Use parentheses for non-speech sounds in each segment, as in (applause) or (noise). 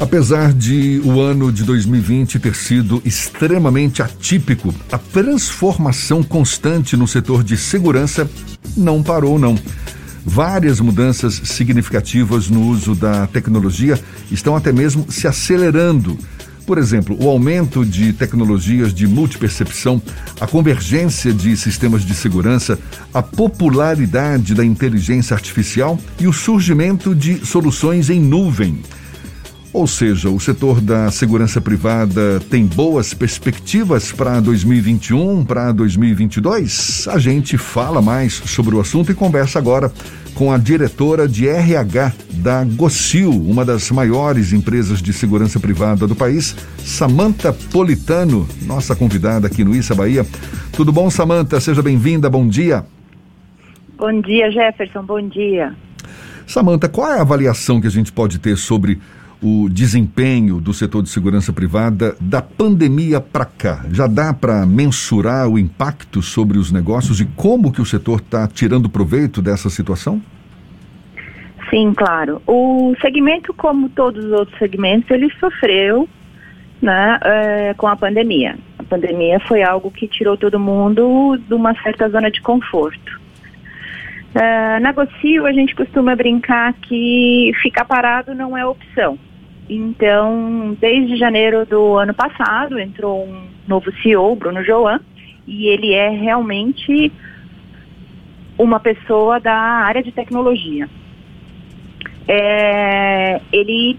Apesar de o ano de 2020 ter sido extremamente atípico, a transformação constante no setor de segurança não parou, não. Várias mudanças significativas no uso da tecnologia estão até mesmo se acelerando. Por exemplo, o aumento de tecnologias de multipercepção, a convergência de sistemas de segurança, a popularidade da inteligência artificial e o surgimento de soluções em nuvem. Ou seja, o setor da segurança privada tem boas perspectivas para 2021, para 2022? A gente fala mais sobre o assunto e conversa agora com a diretora de RH da Gocil, uma das maiores empresas de segurança privada do país, Samanta Politano, nossa convidada aqui no Issa Bahia. Tudo bom, Samanta? Seja bem-vinda, bom dia. Bom dia, Jefferson, bom dia. Samanta, qual é a avaliação que a gente pode ter sobre o desempenho do setor de segurança privada da pandemia para cá? Já dá para mensurar o impacto sobre os negócios e como que o setor está tirando proveito dessa situação? Sim, claro. O segmento, como todos os outros segmentos, ele sofreu né, é, com a pandemia. A pandemia foi algo que tirou todo mundo de uma certa zona de conforto. Uh, na Gocio, a gente costuma brincar que ficar parado não é opção. Então, desde janeiro do ano passado, entrou um novo CEO, Bruno Joan, e ele é realmente uma pessoa da área de tecnologia. É, ele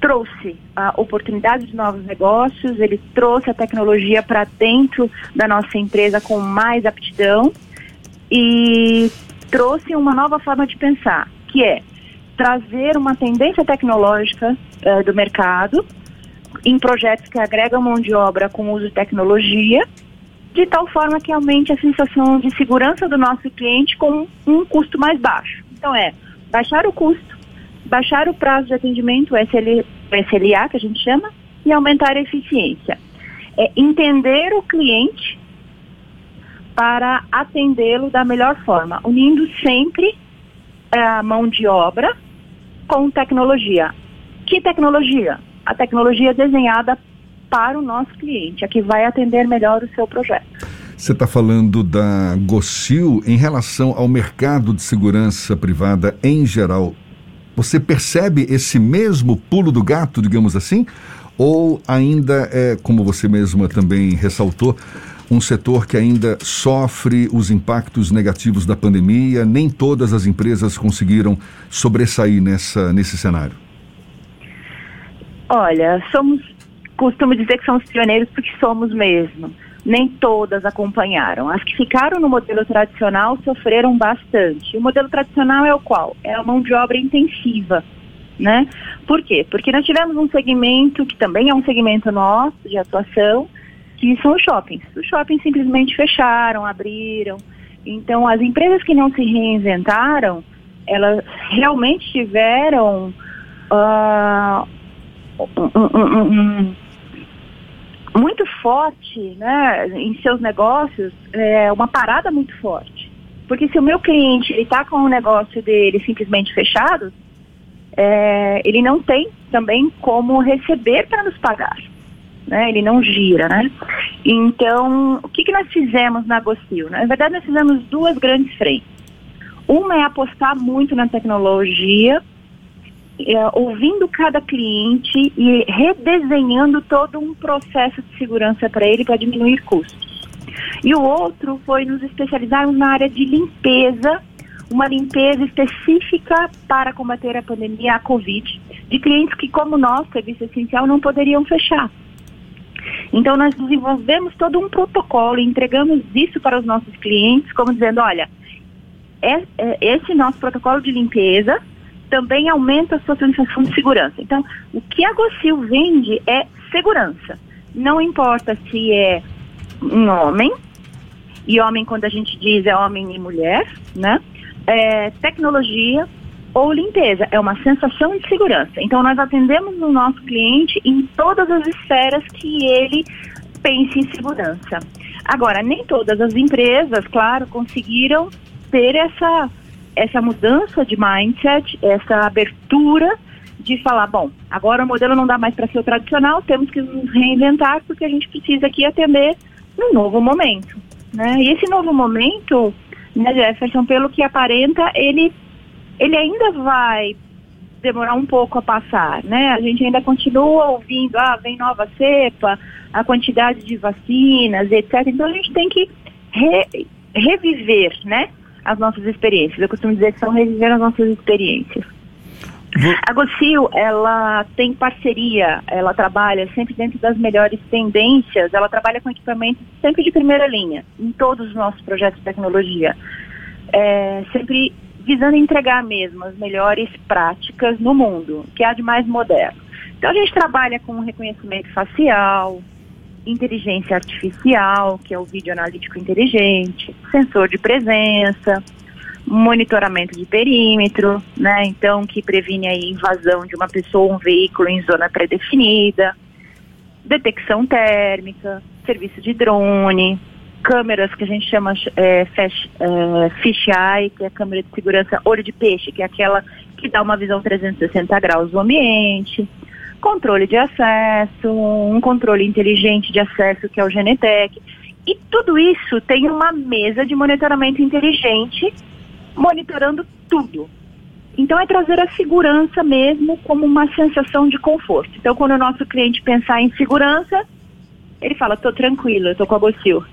trouxe a oportunidade de novos negócios, ele trouxe a tecnologia para dentro da nossa empresa com mais aptidão e trouxe uma nova forma de pensar, que é trazer uma tendência tecnológica uh, do mercado em projetos que agregam mão de obra com uso de tecnologia, de tal forma que aumente a sensação de segurança do nosso cliente com um custo mais baixo. Então é baixar o custo, baixar o prazo de atendimento, o SL, SLA que a gente chama, e aumentar a eficiência. É entender o cliente para atendê-lo da melhor forma, unindo sempre eh, a mão de obra com tecnologia. Que tecnologia? A tecnologia desenhada para o nosso cliente, a que vai atender melhor o seu projeto. Você está falando da Gocil em relação ao mercado de segurança privada em geral. Você percebe esse mesmo pulo do gato, digamos assim? Ou ainda é, como você mesma também ressaltou, um setor que ainda sofre os impactos negativos da pandemia. Nem todas as empresas conseguiram sobressair nessa, nesse cenário. Olha, somos, costumo dizer que somos pioneiros porque somos mesmo. Nem todas acompanharam. As que ficaram no modelo tradicional sofreram bastante. O modelo tradicional é o qual? É a mão de obra intensiva. Né? Por quê? Porque nós tivemos um segmento que também é um segmento nosso de atuação, que são os shoppings. Os shoppings simplesmente fecharam, abriram. Então, as empresas que não se reinventaram, elas realmente tiveram uh, um, um, um, muito forte né, em seus negócios, é, uma parada muito forte. Porque se o meu cliente está com o negócio dele simplesmente fechado, é, ele não tem também como receber para nos pagar né? Ele não gira, né? Então, o que, que nós fizemos na Gocil? Na verdade, nós fizemos duas grandes frentes. Uma é apostar muito na tecnologia, é, ouvindo cada cliente e redesenhando todo um processo de segurança para ele para diminuir custos. E o outro foi nos especializarmos na área de limpeza, uma limpeza específica para combater a pandemia, a Covid, de clientes que, como nós, serviço essencial, não poderiam fechar. Então, nós desenvolvemos todo um protocolo e entregamos isso para os nossos clientes, como dizendo: olha, é, é, esse nosso protocolo de limpeza também aumenta a sua sensação de segurança. Então, o que a Gocil vende é segurança. Não importa se é um homem, e homem, quando a gente diz, é homem e mulher, né? É, tecnologia, ou limpeza, é uma sensação de segurança. Então, nós atendemos o nosso cliente em todas as esferas que ele pense em segurança. Agora, nem todas as empresas, claro, conseguiram ter essa, essa mudança de mindset, essa abertura de falar, bom, agora o modelo não dá mais para ser o tradicional, temos que nos reinventar porque a gente precisa aqui atender um novo momento, né? E esse novo momento, né, Jefferson, pelo que aparenta, ele, ele ainda vai demorar um pouco a passar, né? A gente ainda continua ouvindo, ah, vem nova cepa, a quantidade de vacinas, etc. Então a gente tem que re, reviver, né, as nossas experiências. Eu costumo dizer que são reviver as nossas experiências. A Gocil, ela tem parceria, ela trabalha sempre dentro das melhores tendências, ela trabalha com equipamentos sempre de primeira linha, em todos os nossos projetos de tecnologia. É, sempre visando entregar mesmo as melhores práticas no mundo, que há de mais moderno. Então a gente trabalha com reconhecimento facial, inteligência artificial, que é o vídeo analítico inteligente, sensor de presença, monitoramento de perímetro, né? Então, que previne a invasão de uma pessoa ou um veículo em zona pré-definida, detecção térmica, serviço de drone, câmeras que a gente chama é, fish, é, fish eye, que é a câmera de segurança olho de peixe, que é aquela que dá uma visão 360 graus do ambiente, controle de acesso, um controle inteligente de acesso que é o Genetec. E tudo isso tem uma mesa de monitoramento inteligente monitorando tudo. Então é trazer a segurança mesmo como uma sensação de conforto. Então quando o nosso cliente pensar em segurança, ele fala, estou tranquilo, estou com a Bocil.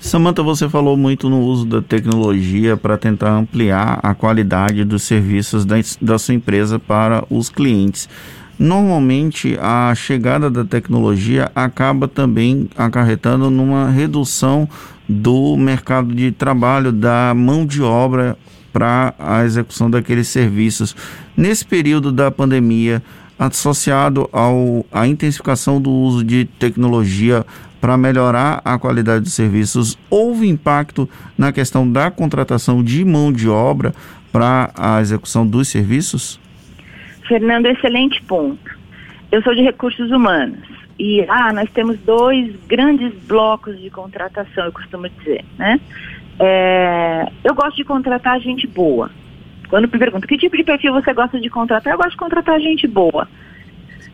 Samanta, você falou muito no uso da tecnologia para tentar ampliar a qualidade dos serviços da, da sua empresa para os clientes. Normalmente, a chegada da tecnologia acaba também acarretando numa redução do mercado de trabalho, da mão de obra para a execução daqueles serviços. Nesse período da pandemia, associado ao, à intensificação do uso de tecnologia para melhorar a qualidade dos serviços, houve impacto na questão da contratação de mão de obra para a execução dos serviços? Fernando, excelente ponto. Eu sou de recursos humanos e ah, nós temos dois grandes blocos de contratação, eu costumo dizer, né? É, eu gosto de contratar gente boa. Quando me perguntam que tipo de perfil você gosta de contratar, eu gosto de contratar gente boa.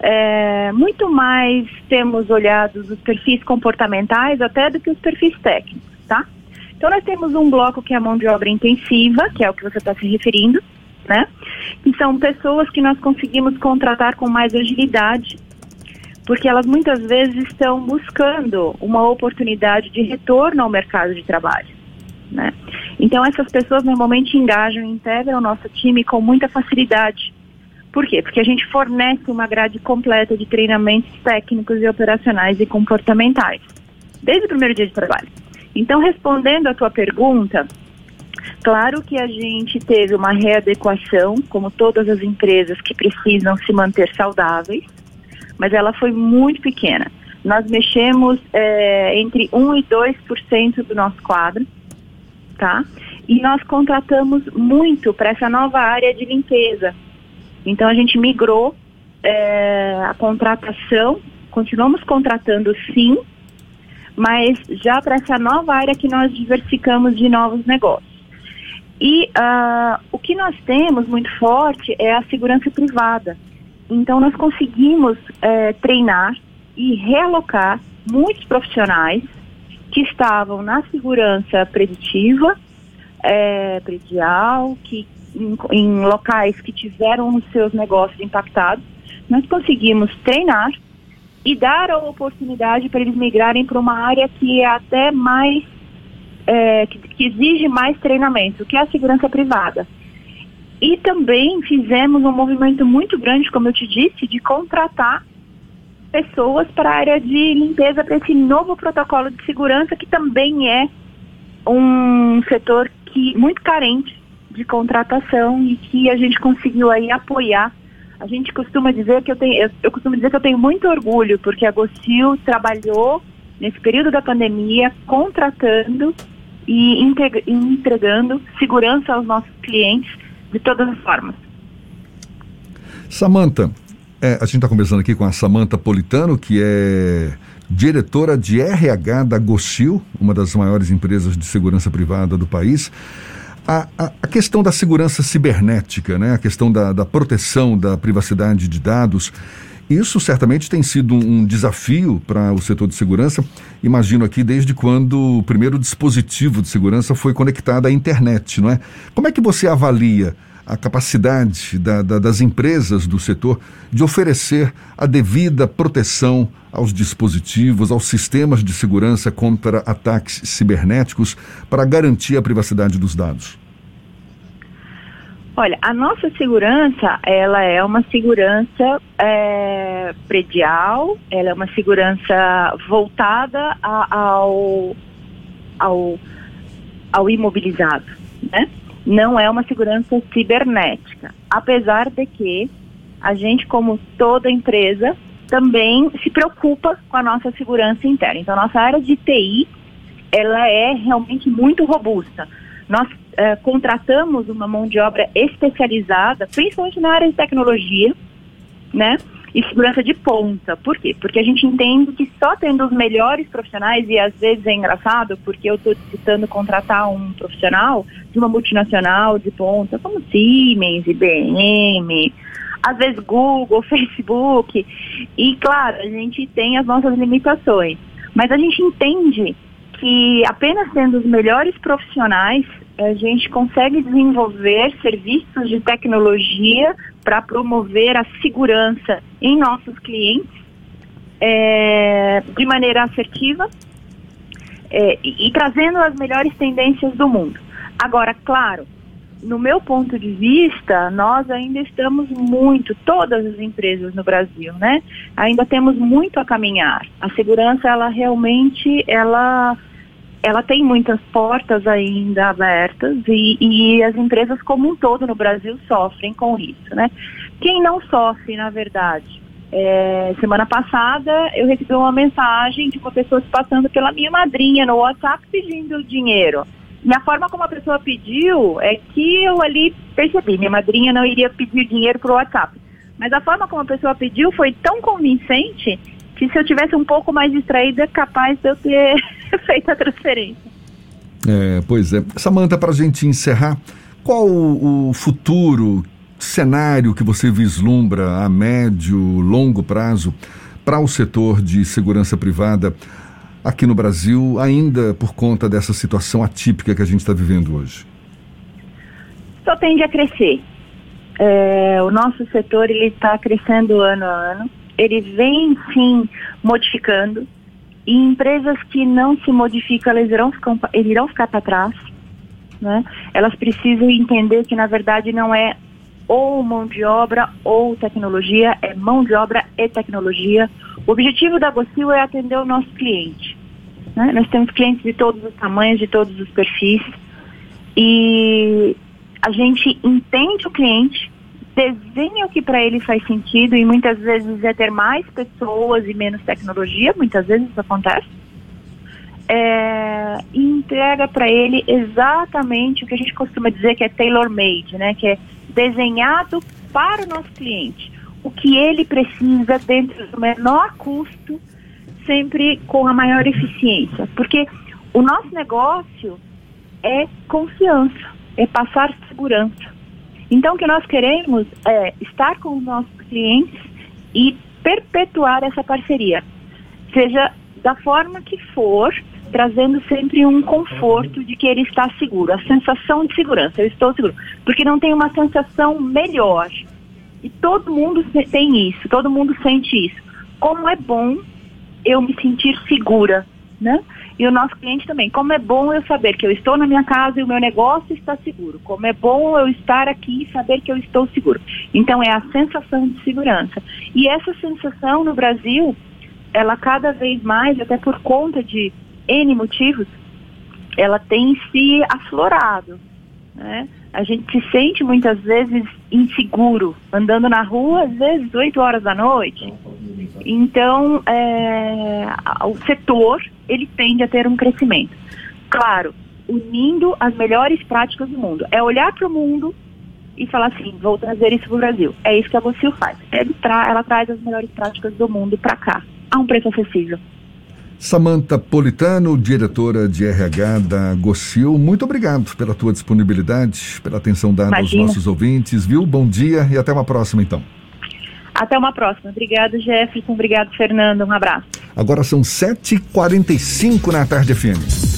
É, muito mais temos olhado os perfis comportamentais até do que os perfis técnicos, tá? Então nós temos um bloco que é a mão de obra intensiva, que é o que você está se referindo, né? Que são pessoas que nós conseguimos contratar com mais agilidade, porque elas muitas vezes estão buscando uma oportunidade de retorno ao mercado de trabalho. Né? Então essas pessoas normalmente engajam e integram o nosso time com muita facilidade. Por quê? Porque a gente fornece uma grade completa de treinamentos técnicos e operacionais e comportamentais, desde o primeiro dia de trabalho. Então, respondendo à tua pergunta, claro que a gente teve uma readequação, como todas as empresas que precisam se manter saudáveis, mas ela foi muito pequena. Nós mexemos é, entre 1 e 2% do nosso quadro, tá? E nós contratamos muito para essa nova área de limpeza. Então a gente migrou é, a contratação, continuamos contratando sim, mas já para essa nova área que nós diversificamos de novos negócios. E uh, o que nós temos muito forte é a segurança privada. Então nós conseguimos é, treinar e realocar muitos profissionais que estavam na segurança preditiva, é, predial, que em, em locais que tiveram os seus negócios impactados, nós conseguimos treinar e dar a oportunidade para eles migrarem para uma área que é até mais é, que, que, exige mais treinamento, que é a segurança privada. E também fizemos um movimento muito grande, como eu te disse, de contratar pessoas para a área de limpeza para esse novo protocolo de segurança que também é um setor que muito carente de contratação e que a gente conseguiu aí apoiar. A gente costuma dizer que eu tenho, eu, eu costumo dizer que eu tenho muito orgulho porque a Gocil trabalhou nesse período da pandemia contratando e entregando segurança aos nossos clientes de todas as formas. Samanta, é, a gente está conversando aqui com a Samanta Politano, que é diretora de RH da Gocil, uma das maiores empresas de segurança privada do país. A, a, a, questão da segurança cibernética, né? a questão da, da proteção da privacidade de dados, isso certamente tem sido um desafio para o setor de segurança. Imagino aqui desde quando o primeiro dispositivo de segurança foi conectado à internet, não é? Como é que você avalia a capacidade da, da, das empresas do setor de oferecer a devida proteção aos dispositivos, aos sistemas de segurança contra ataques cibernéticos para garantir a privacidade dos dados? Olha, a nossa segurança, ela é uma segurança é, predial, ela é uma segurança voltada a, ao, ao, ao imobilizado, né? Não é uma segurança cibernética, apesar de que a gente, como toda empresa, também se preocupa com a nossa segurança interna. Então, nossa área de TI, ela é realmente muito robusta. Nós uh, contratamos uma mão de obra especializada, principalmente na área de tecnologia, né? E segurança de ponta. Por quê? Porque a gente entende que só tendo os melhores profissionais, e às vezes é engraçado, porque eu estou disputando contratar um profissional de uma multinacional de ponta, como Siemens, IBM, às vezes Google, (laughs) Facebook. E claro, a gente tem as nossas limitações. Mas a gente entende que apenas tendo os melhores profissionais, a gente consegue desenvolver serviços de tecnologia para promover a segurança em nossos clientes é, de maneira assertiva é, e, e trazendo as melhores tendências do mundo. Agora, claro, no meu ponto de vista, nós ainda estamos muito, todas as empresas no Brasil, né? Ainda temos muito a caminhar. A segurança, ela realmente, ela, ela tem muitas portas ainda abertas e, e as empresas como um todo no Brasil sofrem com isso, né? Quem não sofre, na verdade? É, semana passada eu recebi uma mensagem de uma pessoa se passando pela minha madrinha no WhatsApp pedindo dinheiro. E a forma como a pessoa pediu é que eu ali percebi, minha madrinha não iria pedir dinheiro pro WhatsApp. Mas a forma como a pessoa pediu foi tão convincente que se eu tivesse um pouco mais distraída, é capaz de eu ter (laughs) feito a transferência. É, pois é. Samanta, para a gente encerrar, qual o futuro cenário que você vislumbra a médio, longo prazo para o setor de segurança privada? aqui no Brasil, ainda por conta dessa situação atípica que a gente está vivendo hoje? Só tende a crescer. É, o nosso setor ele está crescendo ano a ano. Ele vem sim modificando. E empresas que não se modificam, elas irão ficar, eles irão ficar para trás. Né? Elas precisam entender que na verdade não é ou mão de obra ou tecnologia, é mão de obra e tecnologia. O objetivo da Gocil é atender o nosso cliente. Né? Nós temos clientes de todos os tamanhos, de todos os perfis. E a gente entende o cliente, desenha o que para ele faz sentido e muitas vezes é ter mais pessoas e menos tecnologia, muitas vezes isso acontece. É, e entrega para ele exatamente o que a gente costuma dizer que é tailor-made, né? Que é desenhado para o nosso cliente. O que ele precisa dentro do menor custo sempre com a maior eficiência, porque o nosso negócio é confiança, é passar segurança. Então, o que nós queremos é estar com os nossos clientes e perpetuar essa parceria, seja da forma que for, trazendo sempre um conforto de que ele está seguro, a sensação de segurança, eu estou seguro, porque não tem uma sensação melhor. E todo mundo tem isso, todo mundo sente isso. Como é bom eu me sentir segura, né? E o nosso cliente também. Como é bom eu saber que eu estou na minha casa e o meu negócio está seguro. Como é bom eu estar aqui e saber que eu estou seguro. Então é a sensação de segurança. E essa sensação no Brasil, ela cada vez mais, até por conta de N motivos, ela tem se aflorado, né? A gente se sente muitas vezes inseguro, andando na rua, às vezes 8 horas da noite. Então, é, o setor, ele tende a ter um crescimento. Claro, unindo as melhores práticas do mundo. É olhar para o mundo e falar assim, vou trazer isso para o Brasil. É isso que a Vocil faz. Tra ela traz as melhores práticas do mundo para cá, a um preço acessível. Samanta Politano, diretora de RH da Gocil, muito obrigado pela tua disponibilidade, pela atenção dada Imagina. aos nossos ouvintes, viu? Bom dia e até uma próxima, então. Até uma próxima. Obrigado, Jefferson. Obrigado, Fernando. Um abraço. Agora são 7h45 na tarde FM.